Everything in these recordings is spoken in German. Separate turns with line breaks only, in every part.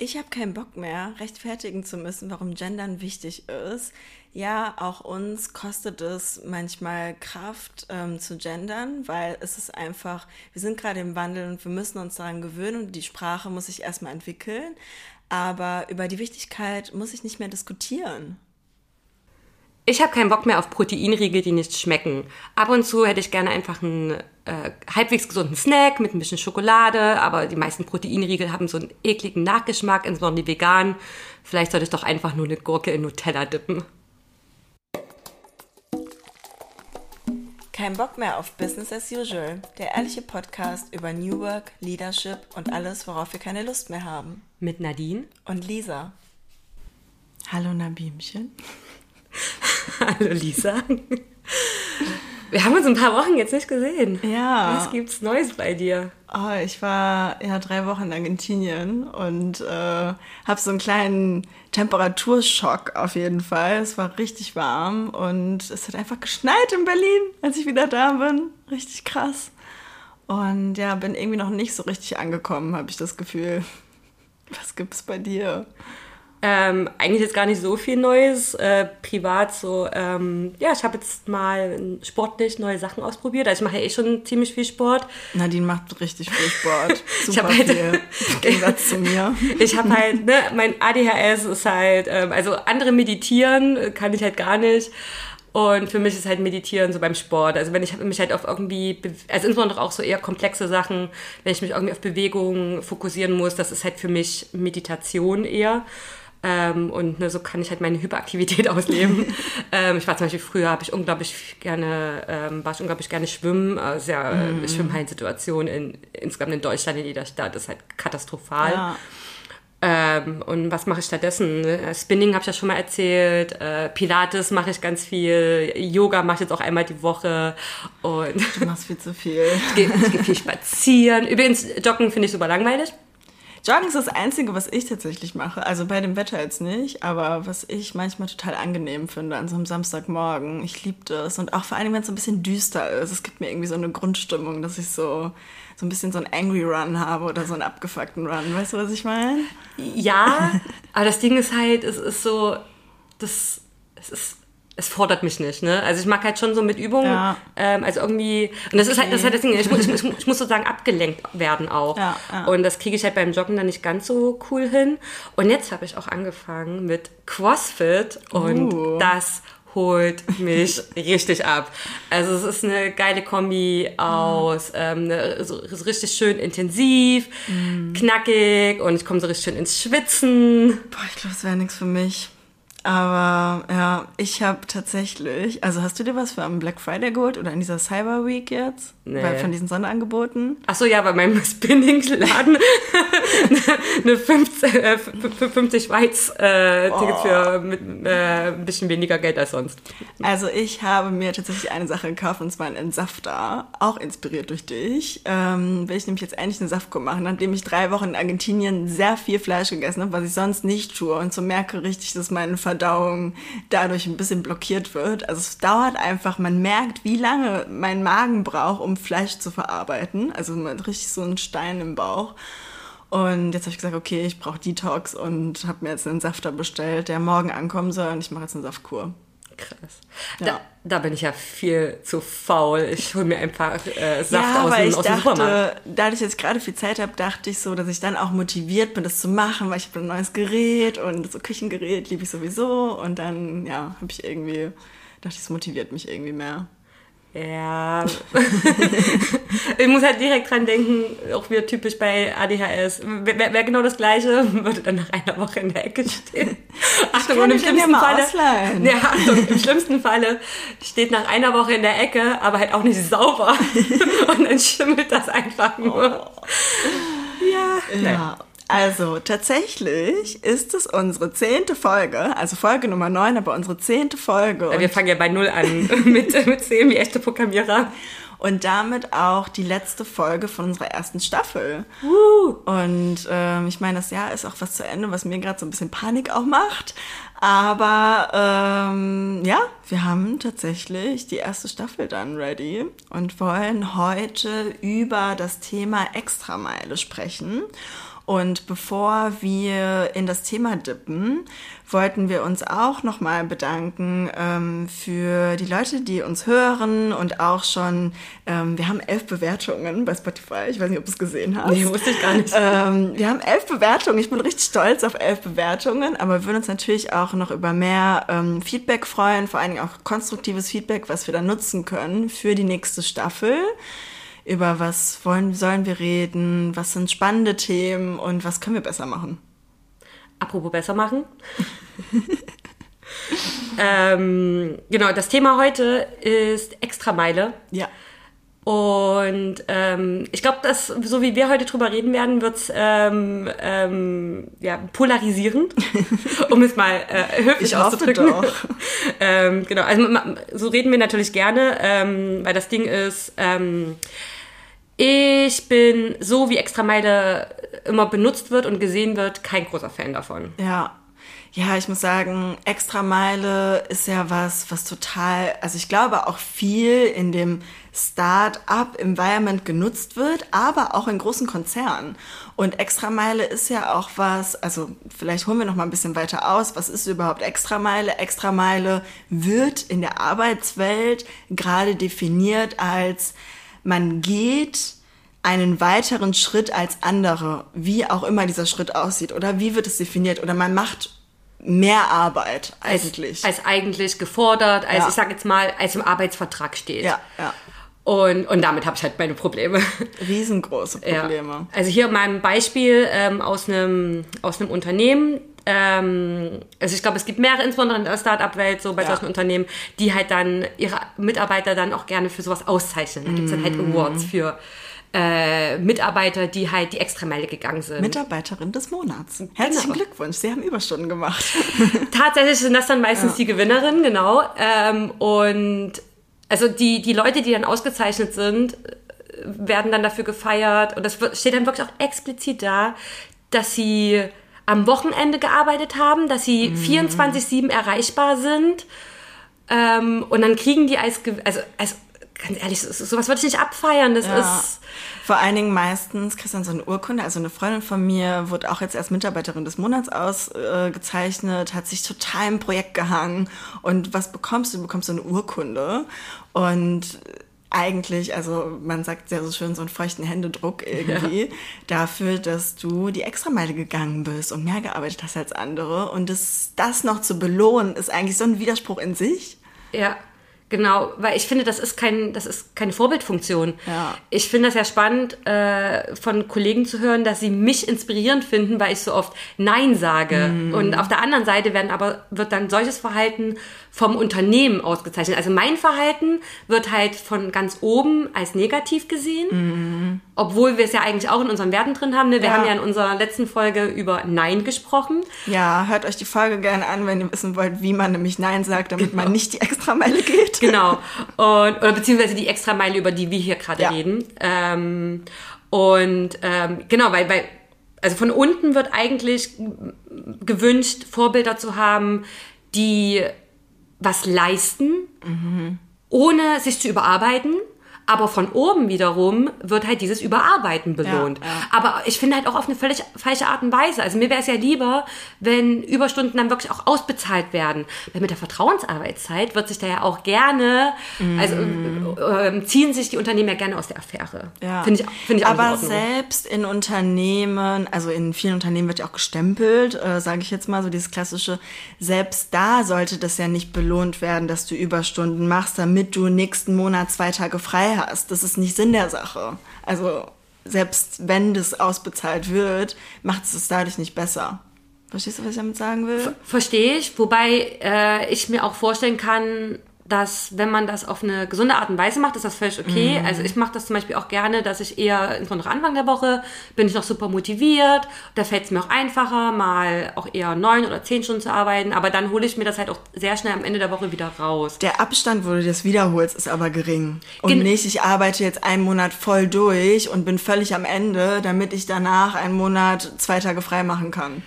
Ich habe keinen Bock mehr, rechtfertigen zu müssen, warum Gendern wichtig ist. Ja, auch uns kostet es manchmal Kraft ähm, zu gendern, weil es ist einfach, wir sind gerade im Wandel und wir müssen uns daran gewöhnen und die Sprache muss sich erstmal entwickeln. Aber über die Wichtigkeit muss ich nicht mehr diskutieren.
Ich habe keinen Bock mehr auf Proteinriegel, die nicht schmecken. Ab und zu hätte ich gerne einfach einen äh, halbwegs gesunden Snack mit ein bisschen Schokolade, aber die meisten Proteinriegel haben so einen ekligen Nachgeschmack, insbesondere die veganen. Vielleicht sollte ich doch einfach nur eine Gurke in Nutella dippen.
Kein Bock mehr auf Business as usual, der ehrliche Podcast über New Work, Leadership und alles, worauf wir keine Lust mehr haben.
Mit Nadine
und Lisa. Hallo Nabimchen.
Hallo Lisa. Wir haben uns ein paar Wochen jetzt nicht gesehen.
Ja.
Was gibt's Neues bei dir?
Oh, ich war ja drei Wochen in Argentinien und äh, habe so einen kleinen Temperaturschock auf jeden Fall. Es war richtig warm und es hat einfach geschneit in Berlin, als ich wieder da bin. Richtig krass. Und ja, bin irgendwie noch nicht so richtig angekommen, habe ich das Gefühl. Was gibt's bei dir?
Ähm, eigentlich jetzt gar nicht so viel Neues. Äh, privat so, ähm, ja, ich habe jetzt mal sportlich neue Sachen ausprobiert. Also ich mache ja eh schon ziemlich viel Sport.
Nadine macht richtig viel Sport. Super ich halt, viel. Im Gegensatz zu mir.
Ich habe halt, ne, mein ADHS ist halt, ähm, also andere meditieren kann ich halt gar nicht. Und für mich ist halt Meditieren so beim Sport. Also wenn ich mich halt auf irgendwie, also insbesondere auch so eher komplexe Sachen, wenn ich mich irgendwie auf Bewegung fokussieren muss, das ist halt für mich Meditation eher. Ähm, und ne, so kann ich halt meine Hyperaktivität ausleben. ähm, ich war zum Beispiel früher, habe ich unglaublich gerne, ähm, war ich unglaublich gerne schwimmen. Also ja, mm. Schwimmhallensituation in, insgesamt in Deutschland, in jeder Stadt, ist halt katastrophal. Ja. Ähm, und was mache ich stattdessen? Ne? Spinning habe ich ja schon mal erzählt. Äh, Pilates mache ich ganz viel. Yoga mache ich jetzt auch einmal die Woche. Und
du machst viel zu viel.
ich gehe geh viel spazieren. Übrigens, Joggen finde ich super langweilig.
Joggen ist das Einzige, was ich tatsächlich mache. Also bei dem Wetter jetzt nicht, aber was ich manchmal total angenehm finde an so einem Samstagmorgen. Ich liebe das. Und auch vor allem, wenn es so ein bisschen düster ist. Es gibt mir irgendwie so eine Grundstimmung, dass ich so, so ein bisschen so einen Angry Run habe oder so einen abgefuckten Run. Weißt du, was ich meine?
Ja, aber das Ding ist halt, es ist so, das, es ist es fordert mich nicht, ne? Also ich mag halt schon so mit Übungen, ja. ähm, also irgendwie, und das okay. ist halt, das ist halt Ding, ich, ich, ich, ich muss sozusagen abgelenkt werden auch. Ja, ja. Und das kriege ich halt beim Joggen dann nicht ganz so cool hin. Und jetzt habe ich auch angefangen mit CrossFit und uh. das holt mich richtig ab. Also es ist eine geile Kombi aus ähm, ne, so, so richtig schön intensiv, mm. knackig und ich komme so richtig schön ins Schwitzen.
Boah, ich glaube, das wäre nichts für mich. Aber ja, ich habe tatsächlich, also hast du dir was für am Black Friday geholt oder in dieser Cyber Week jetzt? Nee. Weil von diesen Sonderangeboten?
Ach so, ja, bei meinem Spinning-Laden eine 50, äh, 50 Schweiz äh, oh. Tickets für mit, äh, ein bisschen weniger Geld als sonst.
Also ich habe mir tatsächlich eine Sache gekauft und zwar einen Entsafter, auch inspiriert durch dich. Ähm, will ich nämlich jetzt endlich eine Saftkur machen, nachdem ich drei Wochen in Argentinien sehr viel Fleisch gegessen habe, was ich sonst nicht tue und so merke richtig, dass meine Verdauung dadurch ein bisschen blockiert wird. Also es dauert einfach, man merkt, wie lange mein Magen braucht, um Fleisch zu verarbeiten. Also man hat richtig so einen Stein im Bauch. Und jetzt habe ich gesagt, okay, ich brauche Detox und habe mir jetzt einen Safter bestellt, der morgen ankommen soll und ich mache jetzt eine Saftkur.
Krass. Ja. Da, da, bin ich ja viel zu faul. Ich hole mir einfach äh, Saft ja, aus, dem, aus
dem Supermarkt. Da ich jetzt gerade viel Zeit habe, dachte ich so, dass ich dann auch motiviert bin, das zu machen, weil ich habe ein neues Gerät und so Küchengerät liebe ich sowieso. Und dann, ja, habe ich irgendwie, dachte ich, es motiviert mich irgendwie mehr.
Ja. ich muss halt direkt dran denken, auch wieder typisch bei ADHS. Wäre wär genau das Gleiche, würde dann nach einer Woche in der Ecke stehen. Achtung, und im schlimmsten Falle. Ausleihen. Ja, Achtung, im schlimmsten Falle steht nach einer Woche in der Ecke, aber halt auch nicht sauber. und dann schimmelt das einfach nur. Oh.
Ja. Ja. Also tatsächlich ist es unsere zehnte Folge, also Folge Nummer neun, aber unsere zehnte Folge.
Wir fangen ja bei null an mit, mit zehn wie echte Programmierer.
Und damit auch die letzte Folge von unserer ersten Staffel. Uh. Und ähm, ich meine, das Jahr ist auch was zu Ende, was mir gerade so ein bisschen Panik auch macht. Aber ähm, ja, wir haben tatsächlich die erste Staffel dann ready und wollen heute über das Thema Extrameile sprechen. Und bevor wir in das Thema dippen, wollten wir uns auch nochmal bedanken ähm, für die Leute, die uns hören und auch schon, ähm, wir haben elf Bewertungen bei Spotify. Ich weiß nicht, ob du es gesehen hast.
Nee, wusste ich gar nicht.
Ähm, wir haben elf Bewertungen. Ich bin richtig stolz auf elf Bewertungen, aber wir würden uns natürlich auch noch über mehr ähm, Feedback freuen, vor allen Dingen auch konstruktives Feedback, was wir dann nutzen können für die nächste Staffel über was wollen, sollen wir reden, was sind spannende Themen und was können wir besser machen.
Apropos besser machen. ähm, genau, das Thema heute ist Extrameile.
Ja.
Und ähm, ich glaube, dass so wie wir heute drüber reden werden, wird's ähm, ähm, ja, polarisierend, um es mal äh, höflich
Ich hoffe
auszudrücken.
doch.
ähm, genau, also so reden wir natürlich gerne, ähm, weil das Ding ist, ähm, ich bin so wie Extrameile immer benutzt wird und gesehen wird, kein großer Fan davon.
Ja. Ja, ich muss sagen, Extrameile ist ja was, was total, also ich glaube auch viel in dem Start-up-Environment genutzt wird, aber auch in großen Konzernen. Und Extrameile ist ja auch was, also vielleicht holen wir noch mal ein bisschen weiter aus, was ist überhaupt Extrameile? Extrameile wird in der Arbeitswelt gerade definiert als man geht einen weiteren Schritt als andere, wie auch immer dieser Schritt aussieht oder wie wird es definiert oder man macht mehr Arbeit eigentlich.
Als eigentlich gefordert, als
Ja.
ich sag jetzt mal, als im Arbeitsvertrag steht.
ja, ja.
Und, und damit habe ich halt meine Probleme.
Riesengroße Probleme.
Ja. Also hier mein Beispiel ähm, aus einem aus einem Unternehmen. Ähm, also ich glaube, es gibt mehrere, insbesondere in der Start-up-Welt, so bei
Ja.
solchen Unternehmen, die halt dann ihre Mitarbeiter dann auch gerne für sowas auszeichnen. Da gibt's dann halt
Mhm.
Awards für äh, Mitarbeiter, die halt die Extrameile gegangen sind.
Mitarbeiterin des Monats. Herzlichen
Genau.
Glückwunsch, Sie haben Überstunden gemacht.
Tatsächlich sind das dann meistens die Gewinnerinnen, genau. Ähm, und also die, die Leute, die dann ausgezeichnet sind, werden dann dafür gefeiert. Und das steht dann wirklich auch explizit da, dass sie am Wochenende gearbeitet haben, dass sie 24-7 erreichbar sind. Ähm, und dann kriegen die als, also, also ganz ehrlich, so- sowas würde ich nicht abfeiern. Das
Ja.
ist,
Vor allen Dingen meistens kriegst du dann so eine Urkunde. Also eine Freundin von mir wurde auch jetzt als Mitarbeiterin des Monats ausgezeichnet, hat sich total im Projekt gehangen. Und was bekommst du? Du bekommst so eine Urkunde. Und eigentlich, also man sagt sehr so schön, so einen feuchten Händedruck irgendwie, dafür, dass du die Extrameile gegangen bist und mehr gearbeitet hast als andere. Und das, das noch zu belohnen, ist eigentlich so ein Widerspruch in sich.
Ja, genau, weil ich finde, das ist kein, das ist keine Vorbildfunktion.
Ja.
Ich finde das ja spannend, äh, von Kollegen zu hören, dass sie mich inspirierend finden, weil ich so oft Nein sage.
Mhm.
Und auf der anderen Seite werden aber, wird dann solches Verhalten vom Unternehmen ausgezeichnet. Also mein Verhalten wird halt von ganz oben als negativ gesehen, obwohl wir es ja eigentlich auch in unseren Werten drin haben. Ne? Wir
Mhm. Ja.
haben ja in unserer letzten Folge über Nein gesprochen.
Ja, hört euch die Folge gerne an, wenn ihr wissen wollt, wie man nämlich Nein sagt, damit man nicht die Extrameile geht.
Genau. Und, oder beziehungsweise die Extrameile, über die wir hier gerade
Ja.
reden. Ähm, und ähm, genau, weil, weil, also von unten wird eigentlich gewünscht, Vorbilder zu haben, die was leisten, ohne sich zu überarbeiten. Aber von oben wiederum wird halt dieses Überarbeiten belohnt.
Ja, ja.
Aber ich finde halt auch auf eine völlig falsche Art und Weise. Also mir wäre es ja lieber, wenn Überstunden dann wirklich auch ausbezahlt werden. Weil mit der Vertrauensarbeitszeit wird sich da ja auch gerne, also äh, äh, ziehen sich die Unternehmen ja gerne aus der Affäre.
Ja.
Finde ich, finde ich auch
Aber
in
selbst in Unternehmen, also in vielen Unternehmen wird ja auch gestempelt, äh, sage ich jetzt mal, so dieses klassische, selbst da sollte das ja nicht belohnt werden, dass du Überstunden machst, damit du nächsten Monat zwei Tage frei hast. Das ist nicht Sinn der Sache. Also selbst wenn das ausbezahlt wird, macht es es dadurch nicht besser. Verstehst du, was ich damit sagen will?
Verstehe ich, wobei äh, ich mir auch vorstellen kann, dass wenn man das auf eine gesunde Art und Weise macht, ist das völlig okay. Also ich mache das zum Beispiel auch gerne, dass ich eher, insbesondere Anfang der Woche, bin ich noch super motiviert. Da fällt es mir auch einfacher, mal auch eher neun oder zehn Stunden zu arbeiten. Aber dann hole ich mir das halt auch sehr schnell am Ende der Woche wieder raus.
Der Abstand, wo du das wiederholst, ist aber gering. Und
Gen-
nicht, ich arbeite jetzt einen Monat voll durch und bin völlig am Ende, damit ich danach einen Monat zwei Tage frei machen kann.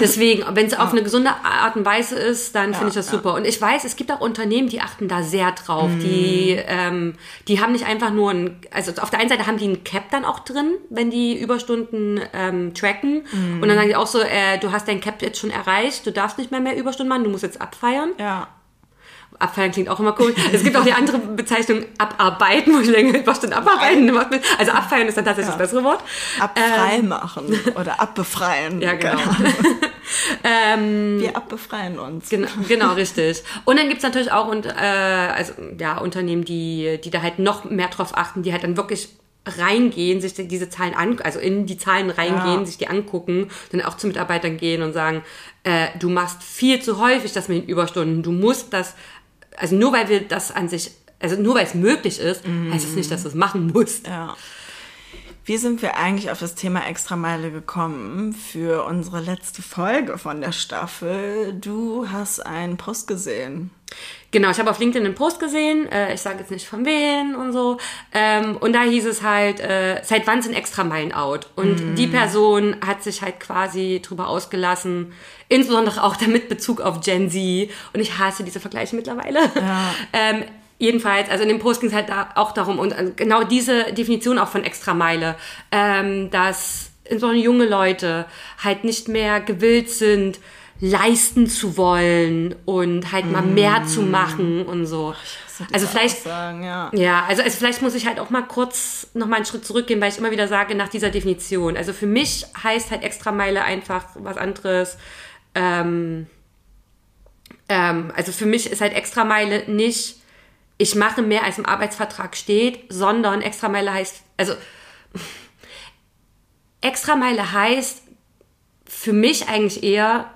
Deswegen, wenn es auf eine gesunde Art und Weise ist, dann finde ich das
ja.
super. Und ich weiß, es gibt auch Unternehmen, die achten da sehr drauf. Die, ähm, die haben nicht einfach nur ein, also auf der einen Seite haben die ein Cap dann auch drin, wenn die Überstunden ähm, tracken. Und dann sagen die auch so, äh, du hast dein Cap jetzt schon erreicht, du darfst nicht mehr mehr Überstunden machen, du musst jetzt abfeiern.
Ja.
Abfeiern klingt auch immer cool. Es gibt auch die andere Bezeichnung abarbeiten, wo ich denke, was denn abarbeiten? Also abfeiern ist dann tatsächlich
Ja.
das bessere Wort.
Abfrei machen oder abbefreien.
Ja, genau. Ähm,
Wir abbefreien uns.
Genau, genau, richtig. Und dann gibt's natürlich auch und, äh, also, ja, Unternehmen, die, die da halt noch mehr drauf achten, die halt dann wirklich reingehen, sich diese Zahlen an, also in die Zahlen reingehen,
Ja.
sich die angucken, dann auch zu Mitarbeitern gehen und sagen, äh, du machst viel zu häufig das mit den Überstunden, du musst das, also nur weil wir das an sich, also nur weil es möglich ist, heißt es nicht, dass du es machen musst.
Ja. Wie sind wir eigentlich auf das Thema Extrameile gekommen für unsere letzte Folge von der Staffel? Du hast einen Post gesehen.
Genau, ich habe auf LinkedIn einen Post gesehen, äh, ich sage jetzt nicht von wen und so. Ähm, und da hieß es halt, äh, seit wann sind Extrameilen out? Und die Person hat sich halt quasi drüber ausgelassen, insbesondere auch damit Bezug auf Gen Z. Und ich hasse diese Vergleiche mittlerweile. ähm, jedenfalls, also in dem Post ging es halt da auch darum, und äh, genau diese Definition auch von Extrameile, ähm, dass insbesondere junge Leute halt nicht mehr gewillt sind, leisten zu wollen und halt mal mehr zu machen und so. Also vielleicht,
Sagen, ja.
ja, also, also vielleicht muss ich halt auch mal kurz noch mal einen Schritt zurückgehen, weil ich immer wieder sage, nach dieser Definition. Also für mich heißt halt Extrameile einfach was anderes. Ähm, ähm, also für mich ist halt Extrameile nicht, ich mache mehr als im Arbeitsvertrag steht, sondern Extrameile heißt, also Extrameile heißt für mich eigentlich eher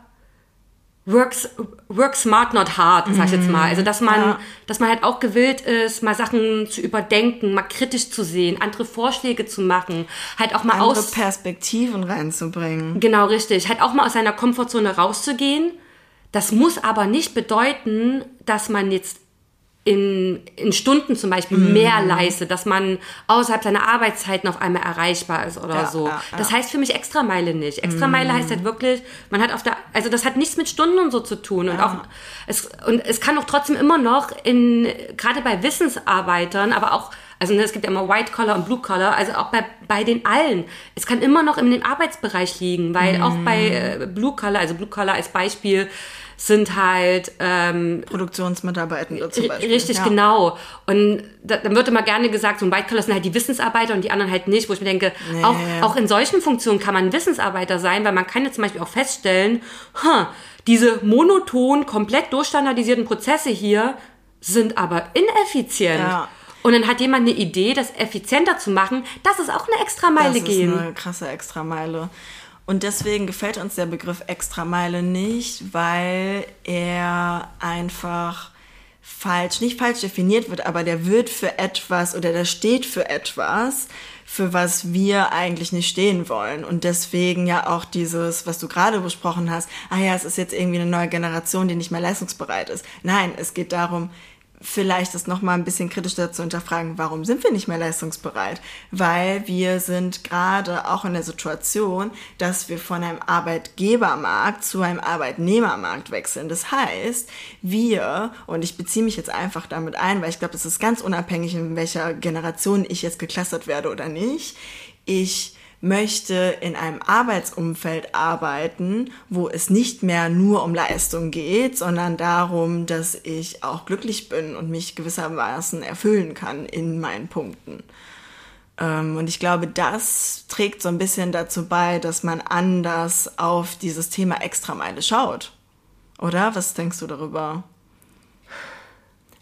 works, work smart, not hard, sag ich jetzt mal. Also, dass man,
Ja.
dass man halt auch gewillt ist, mal Sachen zu überdenken, mal kritisch zu sehen, andere Vorschläge zu machen, halt auch mal
Andere
aus,
Perspektiven reinzubringen.
genau richtig, halt auch mal aus seiner Komfortzone rauszugehen. Das muss aber nicht bedeuten, dass man jetzt in, in Stunden zum Beispiel
Mhm.
mehr leistet, dass man außerhalb seiner Arbeitszeiten auf einmal erreichbar ist oder
Ja,
so.
ja, ja.
Das heißt für mich Extrameile nicht. Extrameile heißt halt wirklich, man hat auf der, also das hat nichts mit Stunden und so zu tun und auch, es, und es kann auch trotzdem immer noch in, gerade bei Wissensarbeitern, aber auch, also ne, es gibt ja immer White Collar und Blue Collar, also auch bei, bei den allen. Es kann immer noch in dem Arbeitsbereich liegen, weil auch bei äh, Blue Collar, also Blue Collar als Beispiel, sind halt ähm,
Produktionsmitarbeitende zum Beispiel.
Richtig,
ja.
genau. Und da, dann wird immer gerne gesagt, so ein White Collar sind halt die Wissensarbeiter und die anderen halt nicht, wo ich mir denke, auch, auch in solchen Funktionen kann man Wissensarbeiter sein, weil man kann jetzt zum Beispiel auch feststellen, huh, diese monoton, komplett durchstandardisierten Prozesse hier sind aber ineffizient.
Ja.
Und dann hat jemand eine Idee, das effizienter zu machen, das ist auch eine Extrameile
Das
gehen.
ist eine krasse Extrameile. Und deswegen gefällt uns der Begriff Extrameile nicht, weil er einfach falsch, nicht falsch definiert wird, aber der wird für etwas oder der steht für etwas, für was wir eigentlich nicht stehen wollen. Und deswegen ja auch dieses, was du gerade besprochen hast, ah ja, es ist jetzt irgendwie eine neue Generation, die nicht mehr leistungsbereit ist. Nein, es geht darum, vielleicht das nochmal ein bisschen kritischer zu hinterfragen, warum sind wir nicht mehr leistungsbereit? Weil wir sind gerade auch in der Situation, dass wir von einem Arbeitgebermarkt zu einem Arbeitnehmermarkt wechseln. Das heißt, wir, und ich beziehe mich jetzt einfach damit ein, weil ich glaube, das ist ganz unabhängig, in welcher Generation ich jetzt geklustert werde oder nicht, ich möchte in einem Arbeitsumfeld arbeiten, wo es nicht mehr nur um Leistung geht, sondern darum, dass ich auch glücklich bin und mich gewissermaßen erfüllen kann in meinen Punkten. Ähm, und ich glaube, das trägt so ein bisschen dazu bei, dass man anders auf dieses Thema Extrameile schaut. Oder? Was denkst du darüber?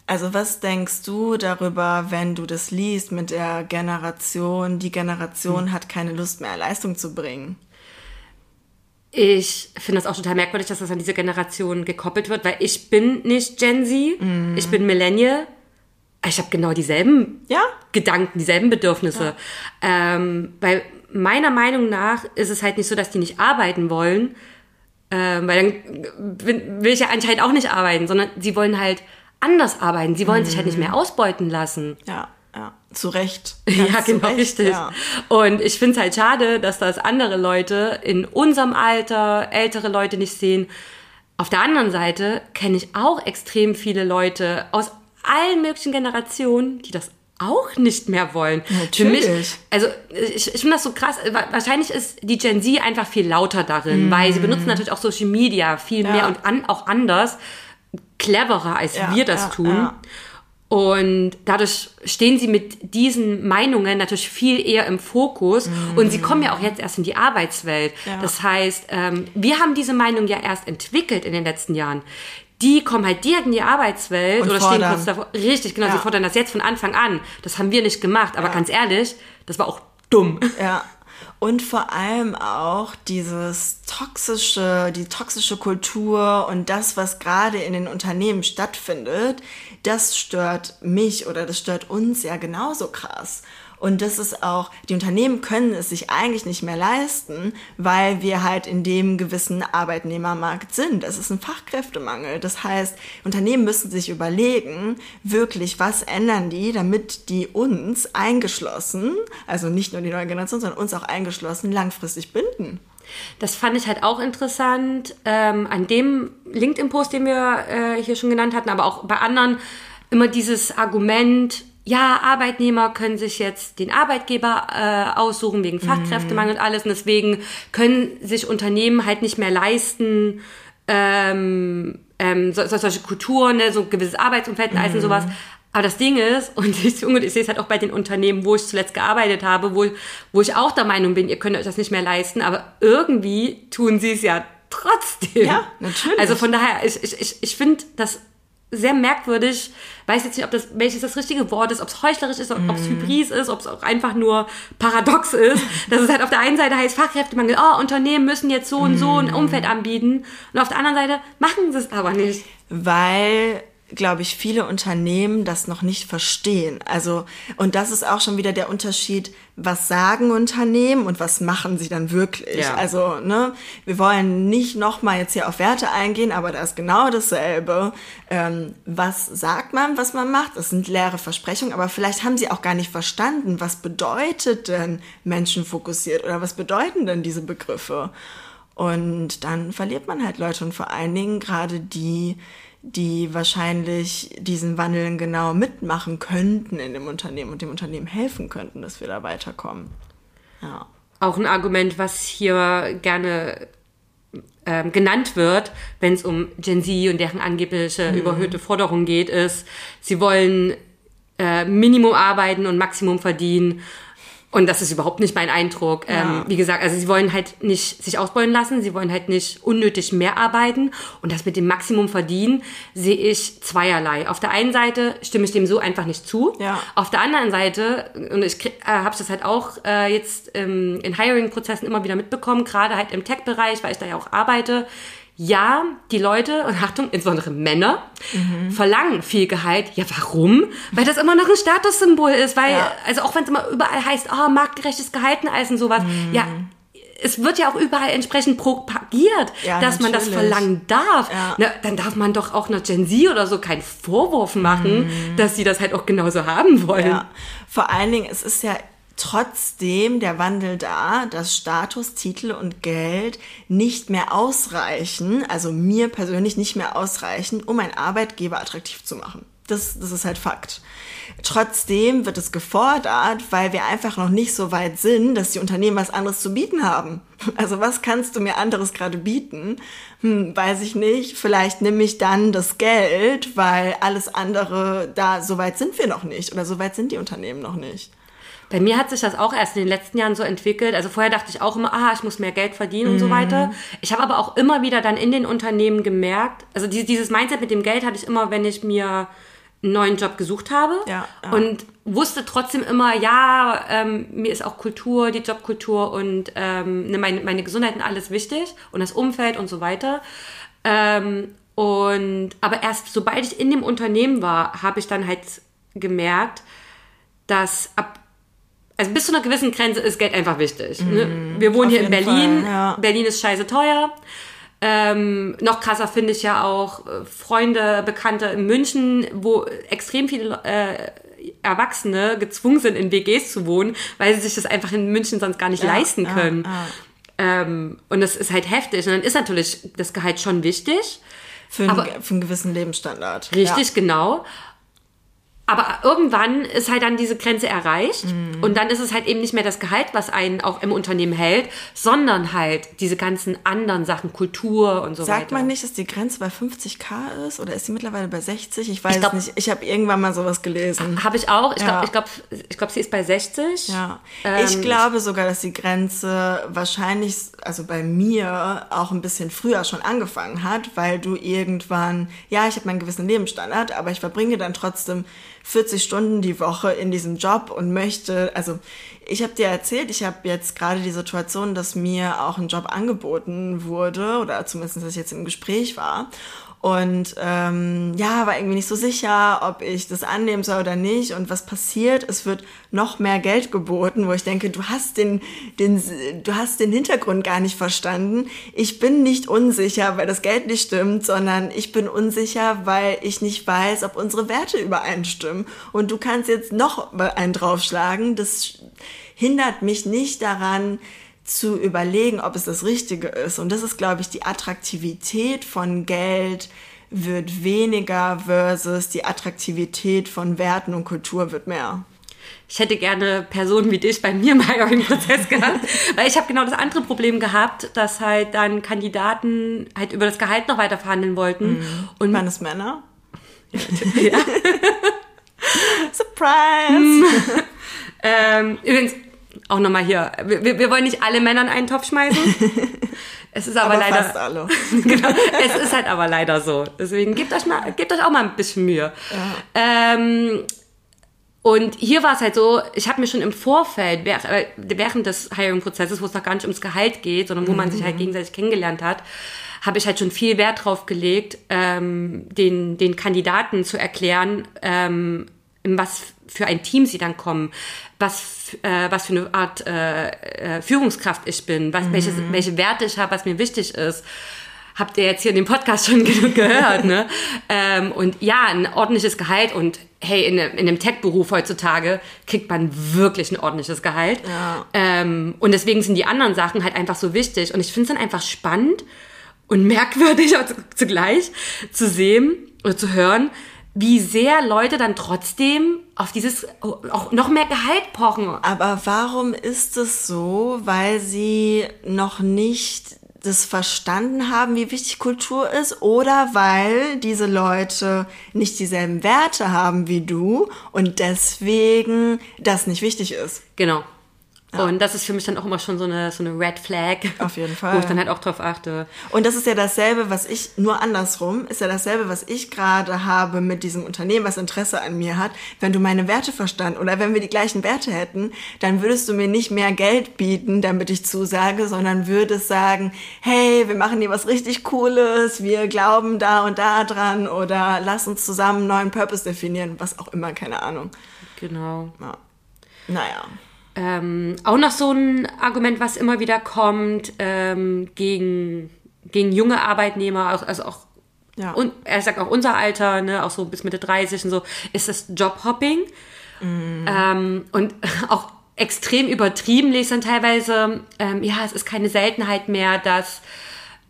Also was denkst du darüber, wenn du das liest mit der Generation, die Generation hat keine Lust mehr, Leistung zu bringen?
Ich finde das auch total merkwürdig, dass das an diese Generation gekoppelt wird, weil ich bin nicht Gen Z, ich bin Millennial. Ich habe genau dieselben
Ja?
Gedanken, dieselben Bedürfnisse. Ähm, weil meiner Meinung nach ist es halt nicht so, dass die nicht arbeiten wollen, ähm, weil dann will will ich ja anscheinend auch nicht arbeiten, sondern sie wollen halt anders arbeiten. Sie wollen sich halt nicht mehr ausbeuten lassen.
Ja. ja. Zu Recht.
Ja, genau,
Recht,
richtig.
Ja.
Und ich finde es halt schade, dass das andere Leute in unserem Alter, ältere Leute nicht sehen. Auf der anderen Seite kenne ich auch extrem viele Leute aus allen möglichen Generationen, die das auch nicht mehr wollen.
Natürlich.
Für mich, also ich, ich finde das so krass. Wa- Wahrscheinlich ist die Gen Z einfach viel lauter darin, weil sie benutzen natürlich auch Social Media viel mehr
Ja.
und an, auch anders, cleverer als
Ja,
wir das
ja,
tun.
ja.
Und dadurch stehen sie mit diesen Meinungen natürlich viel eher im Fokus. Und sie kommen ja auch jetzt erst in die Arbeitswelt.
Ja.
Das heißt, ähm, wir haben diese Meinung ja erst entwickelt in den letzten Jahren. Die kommen halt direkt in die Arbeitswelt
Und
oder
fordern.
stehen kurz davor. Richtig, genau,
Ja.
sie fordern das jetzt von Anfang an. Das haben wir nicht gemacht. Aber ganz ehrlich, das war auch dumm.
Ja. Und vor allem auch dieses toxische, die toxische Kultur und das, was gerade in den Unternehmen stattfindet, das stört mich oder das stört uns ja genauso krass. Und das ist auch, die Unternehmen können es sich eigentlich nicht mehr leisten, weil wir halt in dem gewissen Arbeitnehmermarkt sind. Es ist ein Fachkräftemangel. Das heißt, Unternehmen müssen sich überlegen, wirklich, was ändern die, damit die uns eingeschlossen, also nicht nur die neue Generation, sondern uns auch eingeschlossen, langfristig binden.
Das fand ich halt auch interessant ähm, an dem LinkedIn-Post, den wir äh, hier schon genannt hatten, aber auch bei anderen immer dieses Argument, ja, Arbeitnehmer können sich jetzt den Arbeitgeber äh, aussuchen wegen Fachkräftemangel und alles und deswegen können sich Unternehmen halt nicht mehr leisten, ähm, ähm, so, so, solche Kulturen, ne, so ein gewisses Arbeitsumfeld und alles und sowas. Aber das Ding ist, und ich, und ich sehe es halt auch bei den Unternehmen, wo ich zuletzt gearbeitet habe, wo, wo ich auch der Meinung bin, ihr könnt euch das nicht mehr leisten, aber irgendwie tun sie es ja trotzdem.
Ja, natürlich.
Also von daher, ich, ich, ich, ich finde das sehr merkwürdig. Weiß jetzt nicht, ob das, welches das richtige Wort ist, ob es heuchlerisch ist, ob
Mhm.
es hybris ist, ob es auch einfach nur paradox ist. Dass es halt auf der einen Seite heißt, Fachkräftemangel, oh, Unternehmen müssen jetzt so und so
Mhm.
ein Umfeld anbieten. Und auf der anderen Seite machen sie es aber nicht.
weil glaube ich viele Unternehmen das noch nicht verstehen. Also und das ist auch schon wieder der Unterschied, was sagen Unternehmen und was machen sie dann wirklich.
Ja.
Also ne, wir wollen nicht noch mal jetzt hier auf Werte eingehen, aber da ist genau dasselbe. Ähm, was sagt man, was man macht? Das sind leere Versprechungen, aber vielleicht haben sie auch gar nicht verstanden, was bedeutet denn menschenfokussiert oder was bedeuten denn diese Begriffe? Und dann verliert man halt Leute und vor allen Dingen gerade die, die wahrscheinlich diesen Wandel genau mitmachen könnten in dem Unternehmen und dem Unternehmen helfen könnten, dass wir da weiterkommen. Ja.
Auch ein Argument, was hier gerne ähm, genannt wird, wenn es um Gen Z und deren angebliche überhöhte Forderung geht, ist, sie wollen äh, Minimum arbeiten und Maximum verdienen. Und das ist überhaupt nicht mein Eindruck.
Ja.
Ähm, wie gesagt, also sie wollen halt nicht sich ausbeuten lassen, sie wollen halt nicht unnötig mehr arbeiten. Und das mit dem Maximum verdienen sehe ich zweierlei. Auf der einen Seite stimme ich dem so einfach nicht zu.
Ja.
Auf der anderen Seite, und ich äh, habe das halt auch äh, jetzt ähm, in Hiring-Prozessen immer wieder mitbekommen, gerade halt im Tech-Bereich, weil ich da ja auch arbeite. Ja, die Leute, und Achtung, insbesondere Männer, verlangen viel Gehalt. Ja, warum? Weil das immer noch ein Statussymbol ist, weil,
Ja.
also auch wenn es immer überall heißt, oh, marktgerechtes Gehalt und sowas, ja, es wird ja auch überall entsprechend propagiert,
Ja,
dass man das
natürlich.
verlangen darf.
Ja.
Na, dann darf man doch auch einer Gen Z oder so keinen Vorwurf machen, dass sie das halt auch genauso haben wollen.
Ja. Vor allen Dingen, es ist ja trotzdem der Wandel da, dass Status, Titel und Geld nicht mehr ausreichen, also mir persönlich nicht mehr ausreichen, um einen Arbeitgeber attraktiv zu machen. Das, das ist halt Fakt. Trotzdem wird es gefordert, weil wir einfach noch nicht so weit sind, dass die Unternehmen was anderes zu bieten haben. Also was kannst du mir anderes gerade bieten? Hm, weiß ich nicht. Vielleicht nehme ich dann das Geld, weil alles andere, da so weit sind wir noch nicht oder so weit sind die Unternehmen noch nicht.
Bei mir hat sich das auch erst in den letzten Jahren so entwickelt. Also vorher dachte ich auch immer, ah, ich muss mehr Geld verdienen und so weiter. Ich habe aber auch immer wieder dann in den Unternehmen gemerkt, also die- dieses Mindset mit dem Geld hatte ich immer, wenn ich mir einen neuen Job gesucht habe
Ja, ja.
und wusste trotzdem immer, ja, ähm, mir ist auch Kultur, die Jobkultur und ähm, ne, meine, meine Gesundheit und alles wichtig und das Umfeld und so weiter. Ähm, und aber erst sobald ich in dem Unternehmen war, habe ich dann halt gemerkt, dass ab also bis zu einer gewissen Grenze ist Geld einfach wichtig. Ne? Wir wohnen
Mhm. auf
hier in Berlin.
Ja.
Berlin ist scheiße teuer. Ähm, noch krasser finde ich ja auch äh, Freunde, Bekannte in München, wo extrem viele äh, Erwachsene gezwungen sind, in WGs zu wohnen, weil sie sich das einfach in München sonst gar nicht
Ja,
leisten
ja,
können.
ja.
Ähm, und das ist halt heftig. Und dann ist natürlich das Gehalt schon wichtig.
Für,
Aber-
einen, für einen gewissen Lebensstandard.
Richtig, genau. Aber irgendwann ist halt dann diese Grenze erreicht
Mhm.
und dann ist es halt eben nicht mehr das Gehalt, was einen auch im Unternehmen hält, sondern halt diese ganzen anderen Sachen, Kultur und so
Sagt
weiter.
man nicht, dass die Grenze bei 50k ist oder ist sie mittlerweile bei 60? Ich weiß
Ich glaub-
nicht. Ich habe irgendwann mal sowas gelesen.
Habe ich auch. Ich
Ja.
glaube, ich glaub, ich glaub, sie ist bei 60.
Ja,
Ähm,
ich glaube sogar, dass die Grenze wahrscheinlich, also bei mir, auch ein bisschen früher schon angefangen hat, weil du irgendwann, ja, ich habe meinen gewissen Lebensstandard, aber ich verbringe dann trotzdem 40 Stunden die Woche in diesem Job und möchte, also ich habe dir erzählt, ich habe jetzt gerade die Situation, dass mir auch ein Job angeboten wurde oder zumindest, dass ich jetzt im Gespräch war. Und ähm, ja, war irgendwie nicht so sicher, ob ich das annehmen soll oder nicht. Und was passiert? Es wird noch mehr Geld geboten, wo ich denke, du hast den, den, du hast den Hintergrund gar nicht verstanden. Ich bin nicht unsicher, weil das Geld nicht stimmt, sondern ich bin unsicher, weil ich nicht weiß, ob unsere Werte übereinstimmen. Und du kannst jetzt noch einen draufschlagen. Das hindert mich nicht daran, zu überlegen, ob es das Richtige ist. Und das ist, glaube ich, die Attraktivität von Geld wird weniger versus die Attraktivität von Werten und Kultur wird mehr.
Ich hätte gerne Personen wie dich bei mir im Hiring-Prozess gehabt, weil ich habe genau das andere Problem gehabt, dass halt dann Kandidaten halt über das Gehalt noch weiter verhandeln wollten. Und
Waren es Männer? Ja. Surprise!
Ähm, übrigens, auch nochmal hier, wir, wir wollen nicht alle Männer in einen Topf schmeißen. Es ist aber,
Aber
leider.
fast alle.
genau, es ist halt aber leider so. Deswegen gebt euch, mal, gebt euch auch mal ein bisschen Mühe. Ähm, und hier war es halt so, ich habe mir schon im Vorfeld, während, äh, während des Hiring-Prozesses, wo es noch gar nicht ums Gehalt geht, sondern wo man sich halt gegenseitig kennengelernt hat, habe ich halt schon viel Wert drauf gelegt, ähm, den, den Kandidaten zu erklären, ähm, in was für ein Team sie dann kommen, was, äh, was für eine Art äh, äh, Führungskraft ich bin, was, welche, welche Werte ich habe, was mir wichtig ist. Habt ihr jetzt hier in dem Podcast schon genug gehört, ne? ähm, und ja, ein ordentliches Gehalt und hey, in, in einem Tech-Beruf heutzutage kriegt man wirklich ein ordentliches Gehalt.
Ja.
Ähm, und deswegen sind die anderen Sachen halt einfach so wichtig. Und ich finde es dann einfach spannend und merkwürdig zugleich zu sehen oder zu hören, wie sehr Leute dann trotzdem auf dieses auch noch mehr Gehalt pochen.
Aber warum ist es so? Weil sie noch nicht das verstanden haben, wie wichtig Kultur ist, oder weil diese Leute nicht dieselben Werte haben wie du und deswegen das nicht wichtig ist.
Genau. Und das ist für mich dann auch immer schon so eine, so eine Red Flag.
Auf jeden
Wo ich
Fall.
dann halt auch drauf achte.
Und das ist ja dasselbe, was ich, nur andersrum, ist ja dasselbe, was ich gerade habe mit diesem Unternehmen, was Interesse an mir hat. Wenn du meine Werte verstanden oder wenn wir die gleichen Werte hätten, dann würdest du mir nicht mehr Geld bieten, damit ich zusage, sondern würdest sagen, hey, wir machen hier was richtig Cooles, wir glauben da und da dran oder lass uns zusammen einen neuen Purpose definieren, was auch immer, keine Ahnung.
Genau.
Ja. Naja.
Ähm, auch noch so ein Argument, was immer wieder kommt ähm, gegen, gegen junge Arbeitnehmer, auch- also auch
Ja.
und er sagt auch unser Alter, ne, auch so bis Mitte 30 und so, ist das Jobhopping. Ähm, und auch extrem übertrieben lese dann teilweise, ähm, ja, es ist keine Seltenheit mehr, dass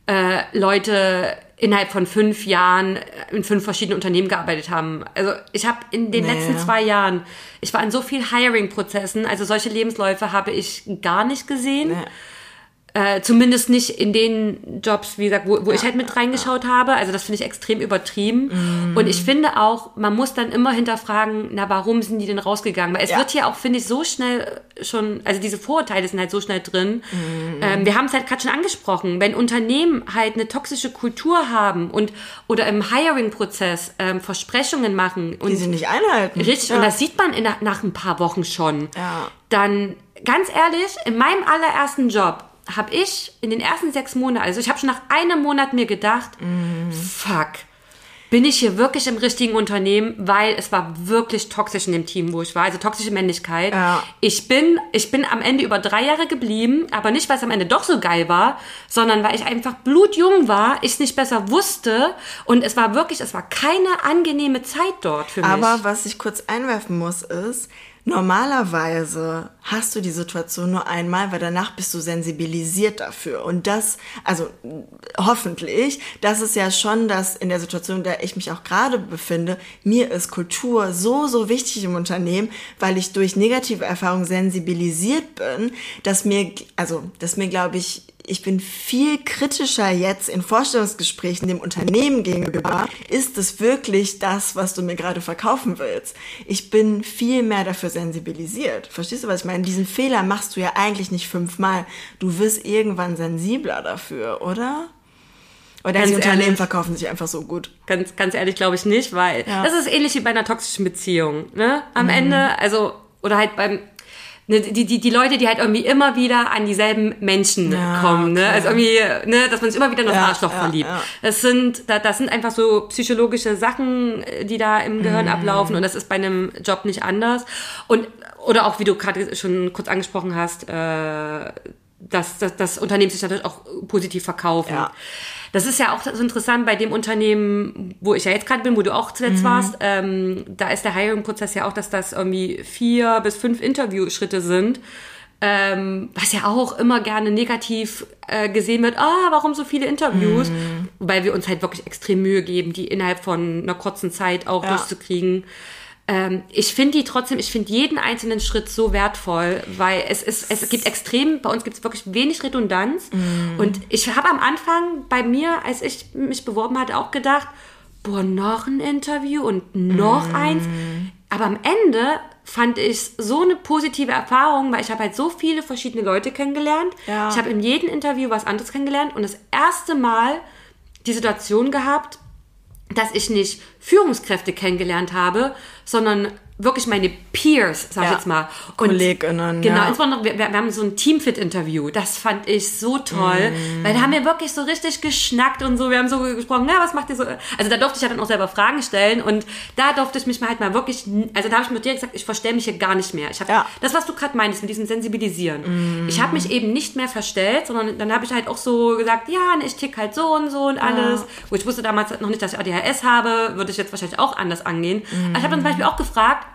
äh, Leute innerhalb von fünf Jahren in fünf verschiedenen Unternehmen gearbeitet haben. Also ich habe in den
Nee.
letzten zwei Jahren, ich war in so vielen Hiring-Prozessen, also solche Lebensläufe habe ich gar nicht gesehen.
Nee.
Äh, zumindest nicht in den Jobs, wie gesagt, wo, wo ich halt mit reingeschaut habe. Also das finde ich extrem übertrieben.
Mhm.
Und ich finde auch, man muss dann immer hinterfragen, na, warum sind die denn rausgegangen? Weil es
Ja.
wird hier auch, finde ich, so schnell schon, also diese Vorurteile sind halt so schnell drin.
Mhm.
Ähm, wir haben es halt gerade schon angesprochen. Wenn Unternehmen halt eine toxische Kultur haben und oder im Hiring-Prozess ähm, Versprechungen machen und
Die sie nicht einhalten.
Richtig,
Ja.
und das sieht man in, nach ein paar Wochen schon.
Ja.
Dann, ganz ehrlich, in meinem allerersten Job habe ich in den ersten sechs Monaten, also ich habe schon nach einem Monat mir gedacht,
Mhm.
fuck, bin ich hier wirklich im richtigen Unternehmen, weil es war wirklich toxisch in dem Team, wo ich war, also toxische Männlichkeit.
Ja.
Ich bin, ich bin am Ende über drei Jahre geblieben, aber nicht, weil es am Ende doch so geil war, sondern weil ich einfach blutjung war, ich es nicht besser wusste und es war wirklich, es war keine angenehme Zeit dort für mich.
Aber was ich kurz einwerfen muss, ist, normalerweise hast du die Situation nur einmal, weil danach bist du sensibilisiert dafür. Und das, also hoffentlich, das ist ja schon das in der Situation, in der ich mich auch gerade befinde. Mir ist Kultur so, so wichtig im Unternehmen, weil ich durch negative Erfahrungen sensibilisiert bin, dass mir, also, dass mir, glaube ich, ich bin viel kritischer jetzt in Vorstellungsgesprächen dem Unternehmen gegenüber. Ist es wirklich das, was du mir gerade verkaufen willst? Ich bin viel mehr dafür sensibilisiert. Verstehst du, was ich meine? Diesen Fehler machst du ja eigentlich nicht fünfmal. Du wirst irgendwann sensibler dafür, oder? Oder
Ganz
die Unternehmen
ehrlich.
verkaufen sich einfach so gut.
Ganz, ganz ehrlich glaube ich nicht, weil
Ja.
das ist ähnlich wie bei einer toxischen Beziehung. Ne? Am Ende, also, oder halt beim, ne, die, die, die Leute, die halt irgendwie immer wieder an dieselben Menschen
Ja,
kommen. Ne?
okay.
Also irgendwie, ne, dass man sich immer wieder in das
Ja,
Arschloch
ja,
verliebt. Das sind, da- das sind einfach so psychologische Sachen, äh, die da im. Gehirn ablaufen und das ist bei einem Job nicht anders. Und, oder auch, wie du gerade schon kurz angesprochen hast, äh, dass, dass das Unternehmen sich natürlich auch positiv verkaufen.
Ja.
Das ist ja auch so interessant bei dem Unternehmen, wo ich ja jetzt gerade bin, wo du auch zuletzt warst. Ähm, da ist der Hiring-Prozess ja auch, dass das irgendwie vier bis fünf Interviewschritte sind. Ähm, was ja auch immer gerne negativ äh, gesehen wird, ah, warum so viele Interviews? Weil wir uns halt wirklich extrem Mühe geben, die innerhalb von einer kurzen Zeit auch
Ja.
durchzukriegen. Ähm, ich finde die trotzdem, ich finde jeden einzelnen Schritt so wertvoll, weil es ist, es gibt extrem, bei uns gibt es wirklich wenig Redundanz. Und ich habe am Anfang bei mir, als ich mich beworben hatte, auch gedacht, boah, noch ein Interview und noch eins. Aber am Ende fand ich so eine positive Erfahrung, weil ich habe halt so viele verschiedene Leute kennengelernt.
Ja.
Ich habe in jedem Interview was anderes kennengelernt und das erste Mal die Situation gehabt, dass ich nicht Führungskräfte kennengelernt habe, sondern wirklich meine Peers, sag ich
Ja.
jetzt mal.
Kolleginnen,
Genau,
ja.
insbesondere, wir, wir haben so ein Teamfit-Interview. Das fand ich so toll,
Mm.
weil da haben wir wirklich so richtig geschnackt und so. Wir haben so gesprochen, na, was macht ihr so? Also da durfte ich ja dann auch selber Fragen stellen und da durfte ich mich mal halt mal wirklich, also da habe ich mit dir gesagt, ich verstelle mich hier gar nicht mehr. Ich habe
Ja.
das, was du gerade meinst, mit diesem Sensibilisieren.
Mm.
Ich habe mich eben nicht mehr verstellt, sondern dann habe ich halt auch so gesagt, ja, ne, ich tick halt so und so und alles. Wo ich wusste damals noch nicht, dass ich ADHS habe, würde ich jetzt wahrscheinlich auch anders angehen. Aber ich habe dann zum Beispiel auch gefragt,